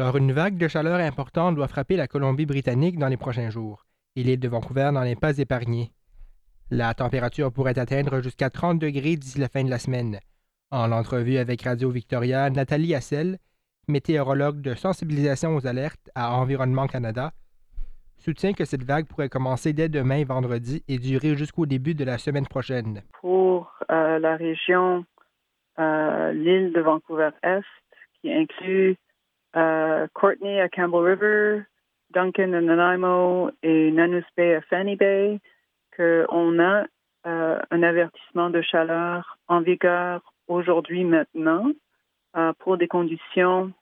Alors, une vague de chaleur importante doit frapper la Colombie-Britannique dans les prochains jours, et l'île de Vancouver n'en est pas épargnée. La température pourrait atteindre jusqu'à 30 degrés d'ici la fin de la semaine. En entrevue avec Radio Victoria, Nathalie Hassel, météorologue de sensibilisation aux alertes à Environnement Canada, soutient que cette vague pourrait commencer dès demain vendredi et durer jusqu'au début de la semaine prochaine. Pour euh, la région, euh, l'île de Vancouver-Est, qui inclut Courtney à Campbell River, Duncan à Nanaimo et Nanus Bay à Fanny Bay, qu'on a un avertissement de chaleur en vigueur aujourd'hui maintenant pour des conditions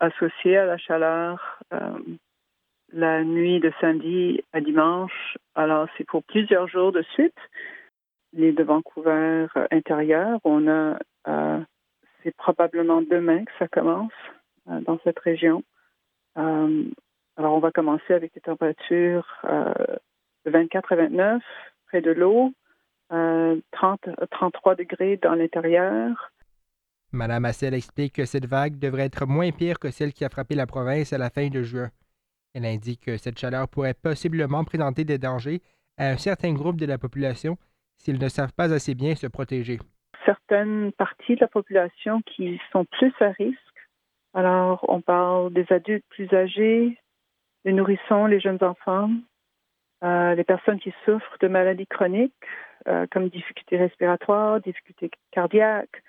associées à la chaleur la nuit de samedi à dimanche. Alors, c'est pour plusieurs jours de suite. L'île de Vancouver euh, intérieure, on a, euh, c'est probablement demain que ça commence euh, dans cette région. alors, on va commencer avec des températures de 24 à 29 près de l'eau, 30 33 degrés dans l'intérieur. Madame Assel explique que cette vague devrait être moins pire que celle qui a frappé la province à la fin de juin. Elle indique que cette chaleur pourrait possiblement présenter des dangers à un certain groupe de la population s'ils ne savent pas assez bien se protéger. Certaines parties de la population qui sont plus à risque. Alors, on parle des adultes plus âgés, les nourrissons, les jeunes enfants, euh, les personnes qui souffrent de maladies chroniques euh, comme difficultés respiratoires, difficultés cardiaques.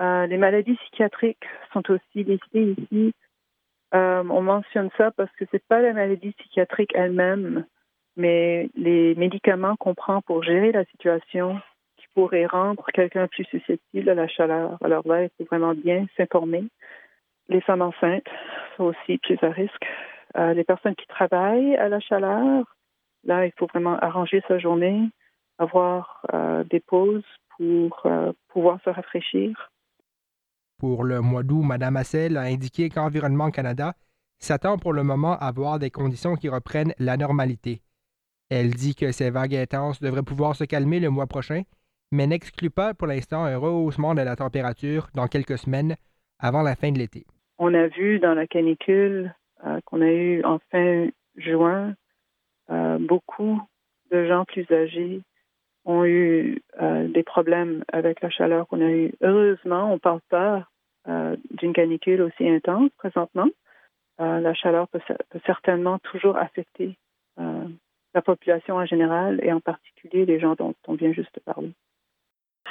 Euh, les maladies psychiatriques sont aussi listées ici. On mentionne ça parce que c'est pas la maladie psychiatrique elle-même, mais les médicaments qu'on prend pour gérer la situation qui pourraient rendre quelqu'un plus susceptible à la chaleur. Alors là, il faut vraiment bien s'informer. Les femmes enceintes sont aussi plus à risque. Euh, les personnes qui travaillent à la chaleur, là, il faut vraiment arranger sa journée, avoir euh, des pauses pour pouvoir se rafraîchir. Pour le mois d'août, Mme Hassel a indiqué qu'Environnement Canada s'attend pour le moment à voir des conditions qui reprennent la normalité. Elle dit que ces vagues intenses devraient pouvoir se calmer le mois prochain, mais n'exclut pas pour l'instant un rehaussement de la température dans quelques semaines avant la fin de l'été. On a vu dans la canicule euh, qu'on a eu en fin juin euh, beaucoup de gens plus âgés ont eu euh, des problèmes avec la chaleur qu'on a eu. Heureusement, on ne parle pas d'une canicule aussi intense présentement. La chaleur peut, certainement toujours affecter la population en général et en particulier les gens dont on vient juste de parler.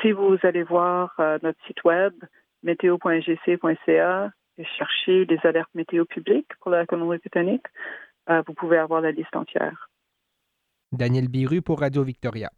Si vous allez voir notre site web météo.gc.ca et chercher les alertes météo publiques pour la Colombie-Britannique, vous pouvez avoir la liste entière. Daniel Biru pour Radio Victoria.